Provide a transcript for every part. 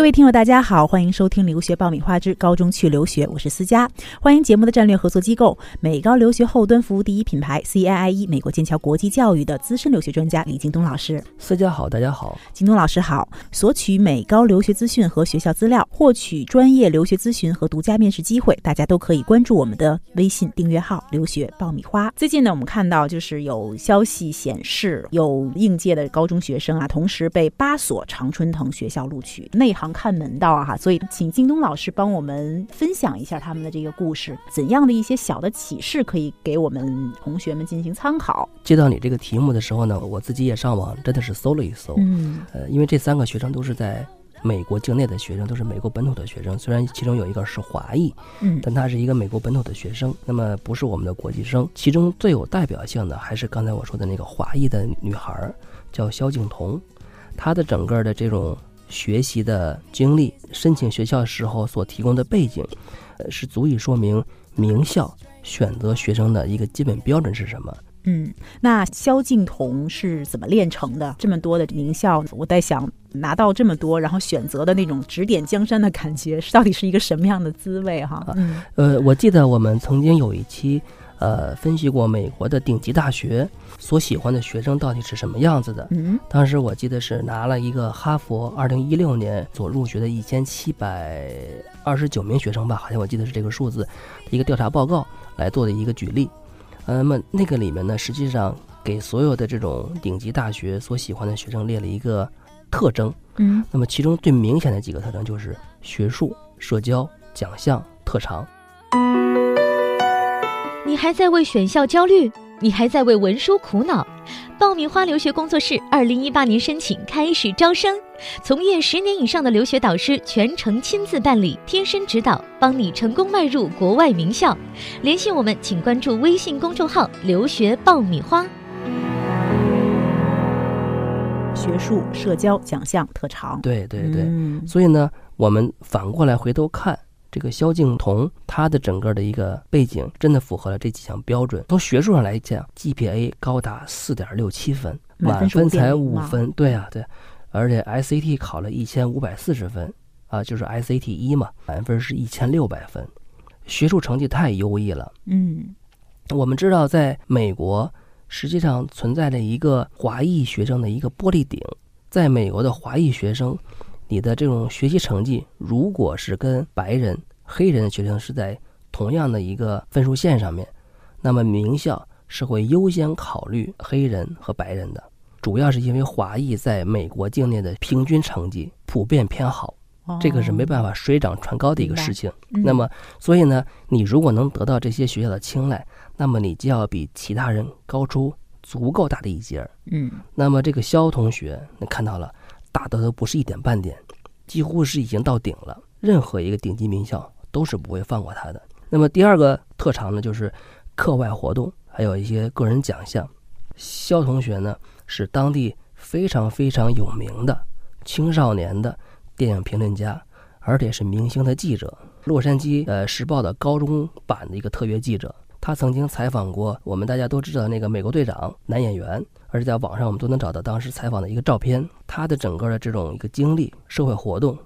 各位听友，大家好，欢迎收听《留学爆米花之高中去留学》，我是思佳。欢迎节目的战略合作机构美高留学后端服务第一品牌 CIIE 美国剑桥国际教育的资深留学专家李京东老师。思佳好，大家好，京东老师好。索取美高留学资讯和学校资料，获取专业留学咨询和独家面试机会，大家都可以关注我们的微信订阅号“留学爆米花”。最近呢，我们看到就是有消息显示，有应届的高中学生啊，同时被八所常春藤学校录取，内行。看门道啊哈，所以请京东老师帮我们分享一下他们的这个故事，怎样的一些小的启示可以给我们同学们进行参考？接到你这个题目的时候呢，我自己也上网真的是搜了一搜，嗯，呃，因为这三个学生都是在美国境内的学生，都是美国本土的学生，虽然其中有一个是华裔，嗯，但他是一个美国本土的学生，那么不是我们的国际生。其中最有代表性的还是刚才我说的那个华裔的女孩，叫萧敬彤，她的整个的这种。学习的经历，申请学校时候所提供的背景，呃，是足以说明名校选择学生的一个基本标准是什么。嗯，那萧敬彤是怎么练成的？这么多的名校，我在想拿到这么多，然后选择的那种指点江山的感觉，到底是一个什么样的滋味？哈，嗯，呃，我记得我们曾经有一期。呃，分析过美国的顶级大学所喜欢的学生到底是什么样子的。嗯，当时我记得是拿了一个哈佛二零一六年所入学的一千七百二十九名学生吧，好像我记得是这个数字，一个调查报告来做的一个举例。那么那个里面呢，实际上给所有的这种顶级大学所喜欢的学生列了一个特征。嗯，那么其中最明显的几个特征就是学术、社交、奖项、特长。你还在为选校焦虑？你还在为文书苦恼？爆米花留学工作室二零一八年申请开始招生，从业十年以上的留学导师全程亲自办理，贴身指导，帮你成功迈入国外名校。联系我们，请关注微信公众号“留学爆米花”。学术、社交、奖项、特长，对对对。所以呢，我们反过来回头看。这个萧敬彤，他的整个的一个背景真的符合了这几项标准。从学术上来讲，GPA 高达四点六七分，满分才五分。对啊，对，而且 SAT 考了一千五百四十分啊，就是 SAT 一嘛，满分是一千六百分，学术成绩太优异了。嗯，我们知道，在美国实际上存在着一个华裔学生的一个玻璃顶，在美国的华裔学生。你的这种学习成绩，如果是跟白人、黑人的学生是在同样的一个分数线上面，那么名校是会优先考虑黑人和白人的。主要是因为华裔在美国境内的平均成绩普遍偏好，这个是没办法水涨船高的一个事情。那么，所以呢，你如果能得到这些学校的青睐，那么你就要比其他人高出足够大的一截儿。嗯，那么这个肖同学，你看到了。大的都不是一点半点，几乎是已经到顶了。任何一个顶级名校都是不会放过他的。那么第二个特长呢，就是课外活动，还有一些个人奖项。肖同学呢是当地非常非常有名的青少年的电影评论家，而且是明星的记者，洛杉矶呃时报的高中版的一个特约记者。他曾经采访过我们大家都知道那个美国队长男演员。而且在网上我们都能找到当时采访的一个照片，他的整个的这种一个经历、社会活动，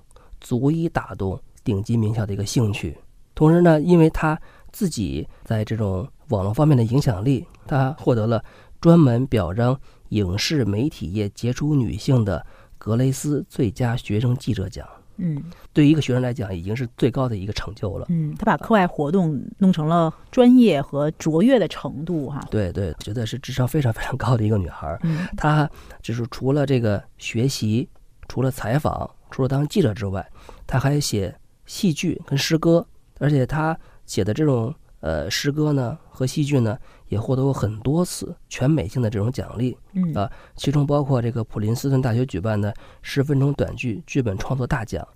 足以打动顶级名校的一个兴趣。同时呢，因为他自己在这种网络方面的影响力，他获得了专门表彰影视媒体业杰出女性的格雷斯最佳学生记者奖。嗯，对于一个学生来讲，已经是最高的一个成就了。嗯，他把课外活动弄成了专业和卓越的程度，哈。对对，觉得是智商非常非常高的一个女孩。嗯，她就是除了这个学习，除了采访，除了当记者之外，她还写戏剧跟诗歌，而且她写的这种呃诗歌呢和戏剧呢，也获得过很多次全美性的这种奖励。嗯啊，其中包括这个普林斯顿大学举办的十分钟短剧剧本创作大奖。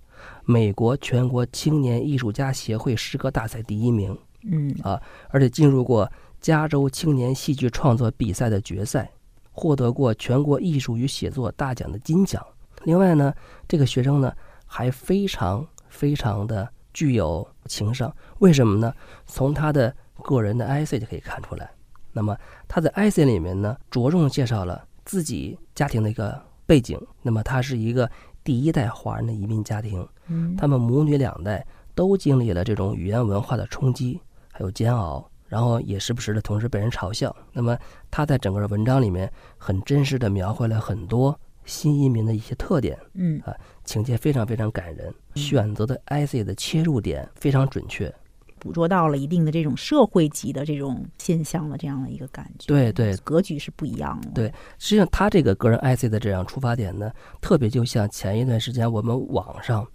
美国全国青年艺术家协会诗歌大赛第一名，嗯啊，而且进入过加州青年戏剧创作比赛的决赛，获得过全国艺术与写作大奖的金奖。另外呢，这个学生呢还非常非常的具有情商，为什么呢？从他的个人的 IC 就可以看出来。那么他在 IC 里面呢，着重介绍了自己家庭的一个背景。那么他是一个。第一代华人的移民家庭，嗯他们母女两代都经历了这种语言文化的冲击，还有煎熬，然后也时不时的同时被人嘲笑。那么他在整个文章里面很真实的描绘了很多新移民的一些特点，嗯啊情节非常非常感人，选择的 essay 的切入点非常准确。捕捉到了一定的这种社会级的这种现象的这样的一个感觉。对对格局是不一样的。对实际上，他这个个人 essay 的这样出发点呢，特别就像前一段时间我们网上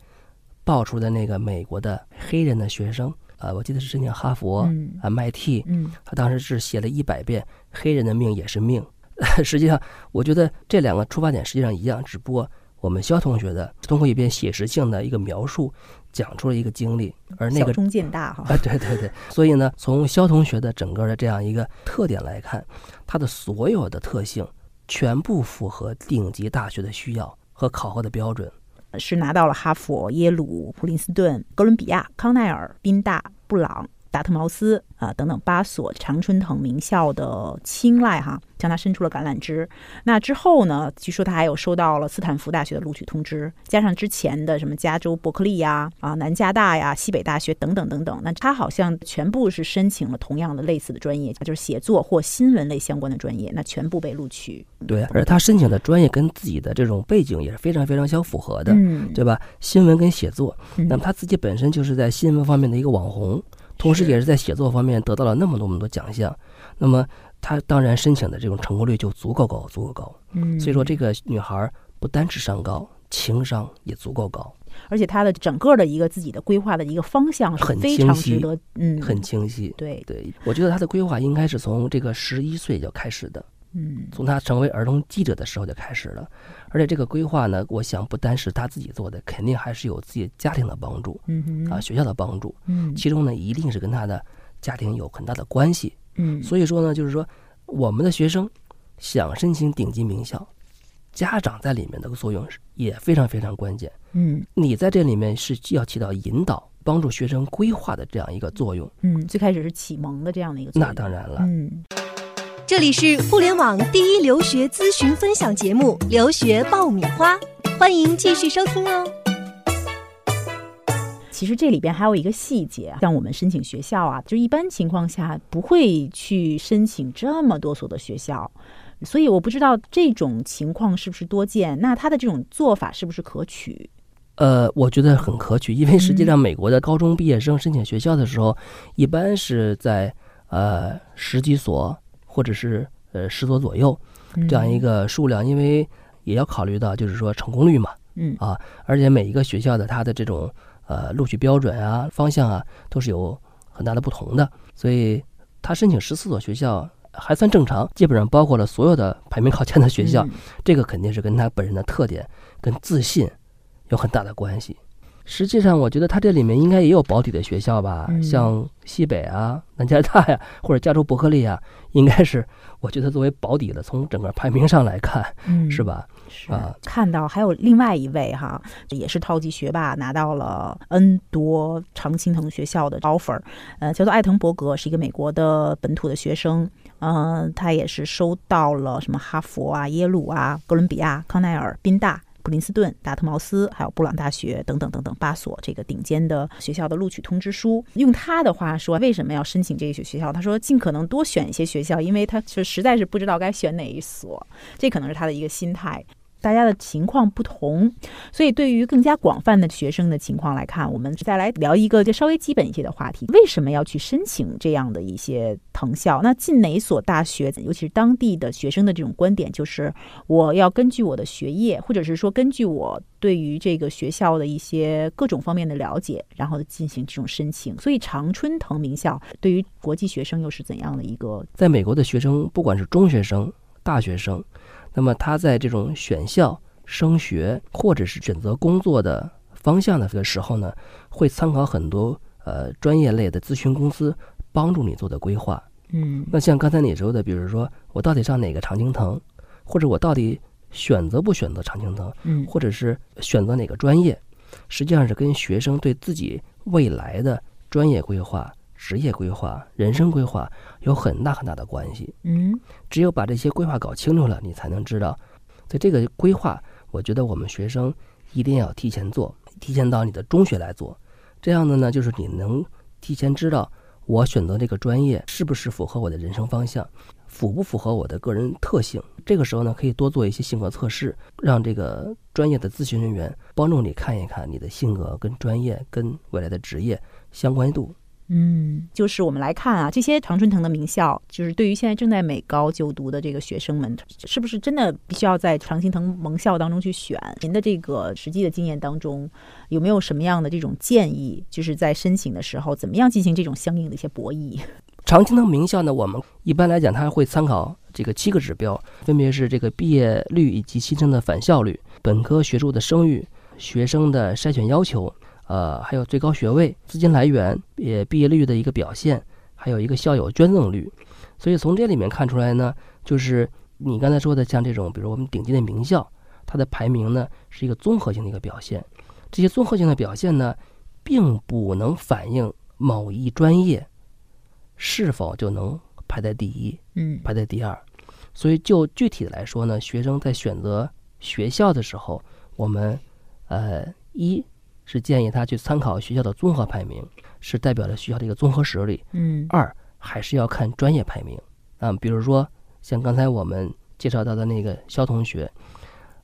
爆出的那个美国的黑人的学生，啊，我记得是申请哈佛、嗯 MIT，嗯他当时是写了一百遍“黑人的命也是命”。实际上，我觉得这两个出发点实际上一样，只不过我们肖同学的通过一篇写实性的一个描述，讲出了一个经历，而那个小中见大哈。啊，对对对，所以呢，从肖同学的整个的这样一个特点来看，他的所有的特性全部符合顶级大学的需要和考核的标准。是拿到了哈佛、耶鲁、普林斯顿、哥伦比亚、康奈尔、宾大、布朗、达特茅斯啊、等等八所常春藤名校的青睐哈，向他伸出了橄榄枝。那之后呢，据说他还有收到了斯坦福大学的录取通知，加上之前的什么加州伯克利呀、啊南加大呀、西北大学等等等等，那他好像全部是申请了同样的类似的专业，就是写作或新闻类相关的专业，那全部被录取。对，而他申请的专业跟自己的这种背景也是非常非常相符合的，嗯，对吧？新闻跟写作，嗯那么他自己本身就是在新闻方面的一个网红，同时也是在写作方面得到了那么多那么多奖项，那么他当然申请的这种成功率就足够高，足够高。嗯，所以说，这个女孩儿不单智商高，情商也足够高，而且她的整个的一个自己的规划的一个方向是很非清晰常值得，嗯，很清晰。对，对，我觉得她的规划应该是从这个十一岁就开始的，嗯从他成为儿童记者的时候就开始了。而且这个规划呢，我想不单是他自己做的，肯定还是有自己家庭的帮助啊，学校的帮助，嗯其中呢一定是跟他的家庭有很大的关系。嗯，所以说呢，就是说我们的学生想申请顶级名校，家长在里面的作用是也非常非常关键。嗯你在这里面是要起到引导、帮助学生规划的这样一个作用。嗯，最开始是启蒙的这样的一个作用，那当然了，嗯这里是互联网第一留学咨询分享节目《留学爆米花》，欢迎继续收听哦。其实这里边还有一个细节啊，像我们申请学校啊，就一般情况下不会去申请这么多所的学校，所以我不知道这种情况是不是多见。那他的这种做法是不是可取？呃，我觉得很可取，因为实际上美国的高中毕业生申请学校的时候，一般是在呃十几所或者是呃十所左右这样一个数量，因为也要考虑到就是说成功率嘛，嗯。啊，而且每一个学校的它的这种呃录取标准啊、方向啊都是有很大的不同的，所以他申请十四所学校还算正常，基本上包括了所有的排名靠前的学校，嗯。这个肯定是跟他本人的特点跟自信有很大的关系。实际上，我觉得他这里面应该也有保底的学校吧，嗯像西北啊、南加大呀，或者加州伯克利啊，应该是我觉得作为保底的，从整个排名上来看，嗯是吧？是啊看到还有另外一位哈，也是超级学霸，拿到了 N 多常青藤学校的 offer，呃，叫做艾滕伯格，是一个美国的本土的学生，嗯、他也是收到了什么哈佛啊、耶鲁啊、哥伦比亚、康奈尔、宾大。普林斯顿、达特茅斯，还有布朗大学等等等等八所这个顶尖的学校的录取通知书。用他的话说，为什么要申请这些学校？他说尽可能多选一些学校，因为他是实在是不知道该选哪一所，这可能是他的一个心态。大家的情况不同，所以对于更加广泛的学生的情况来看，我们再来聊一个就稍微基本一些的话题：为什么要去申请这样的一些藤校？那进哪所大学，尤其是当地的学生的这种观点，就是我要根据我的学业，或者是说根据我对于这个学校的一些各种方面的了解，然后进行这种申请。所以常春藤名校对于国际学生又是怎样的一个？在美国的学生，不管是中学生、大学生，那么他在这种选校、升学或者是选择工作的方向的这个时候呢，会参考很多呃专业类的咨询公司帮助你做的规划。嗯那像刚才你说的，比如说我到底上哪个常青藤，或者我到底选择不选择常青藤，嗯或者是选择哪个专业，实际上是跟学生对自己未来的专业规划、职业规划、人生规划有很大很大的关系。嗯只有把这些规划搞清楚了，你才能知道。所以这个规划，我觉得我们学生一定要提前做，提前到你的中学来做。这样的呢，就是你能提前知道我选择这个专业是不是符合我的人生方向，符不符合我的个人特性。这个时候呢，可以多做一些性格测试，让这个专业的咨询人员帮助你看一看你的性格跟专业跟未来的职业相关度。嗯，就是我们来看啊，这些常春藤的名校，就是对于现在正在美高就读的这个学生们，是不是真的必须要在常青藤盟校当中去选？您的这个实际的经验当中，有没有什么样的这种建议？就是在申请的时候，怎么样进行这种相应的一些博弈？常青藤名校呢，我们一般来讲，它会参考这个七个指标，分别是这个毕业率以及新生的返校率、本科学术的声誉、学生的筛选要求。呃，还有最高学位、资金来源、也毕业率的一个表现，还有一个校友捐赠率。所以从这里面看出来呢，就是你刚才说的，像这种，比如我们顶级的名校，它的排名呢是一个综合性的一个表现。这些综合性的表现呢，并不能反映某一专业是否就能排在第一，嗯，排在第二。所以就具体的来说呢，学生在选择学校的时候，我们呃一。是建议他去参考学校的综合排名，是代表了学校的一个综合实力。嗯，二还是要看专业排名啊，比如说像刚才我们介绍到的那个肖同学，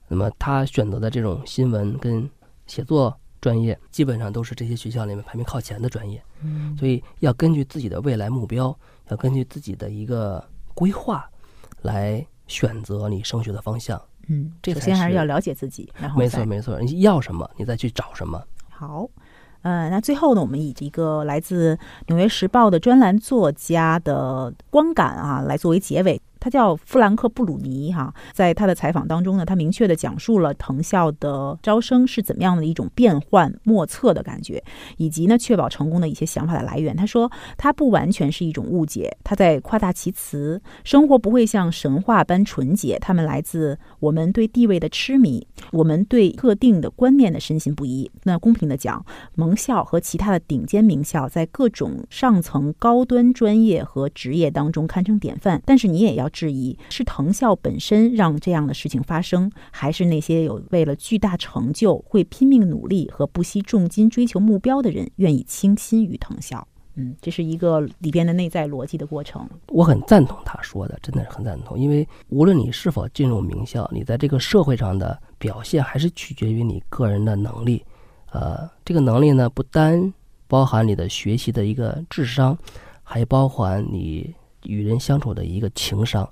那么他选择的这种新闻跟写作专业，基本上都是这些学校里面排名靠前的专业。嗯，所以要根据自己的未来目标，要根据自己的一个规划，来选择你升学的方向。嗯，这首先还是要了解自己，然后没错没错，你要什么，你再去找什么。好，呃，那最后呢，我们以一个来自《纽约时报》的专栏作家的观感啊，来作为结尾。他叫弗兰克·布鲁尼，哈，在他的采访当中呢，他明确的讲述了藤校的招生是怎么样的一种变幻莫测的感觉，以及呢，确保成功的一些想法的来源。他说，他不完全是一种误解，他在夸大其词。生活不会像神话般纯洁，他们来自我们对地位的痴迷，我们对特定的观念的深信不疑。那公平的讲，盟校和其他的顶尖名校在各种上层高端专业和职业当中堪称典范，但是你也要。质疑是藤校本身让这样的事情发生，还是那些有为了巨大成就会拼命努力和不惜重金追求目标的人愿意倾心于藤校？嗯，这是一个里边的内在逻辑的过程。我很赞同他说的，真的是很赞同。因为无论你是否进入名校，你在这个社会上的表现还是取决于你个人的能力。呃，这个能力呢，不单包含你的学习的一个智商，还包含你。与人相处的一个情商，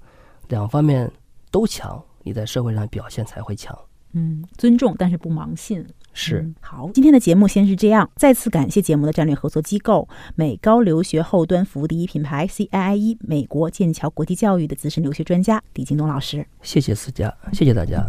两方面都强，你在社会上表现才会强。嗯，尊重，但是不盲信。是好，今天的节目先是这样。再次感谢节目的战略合作机构美高留学后端服务第一品牌 CIIE 美国剑桥国际教育的资深留学专家李京东老师。谢谢思佳，谢谢大家。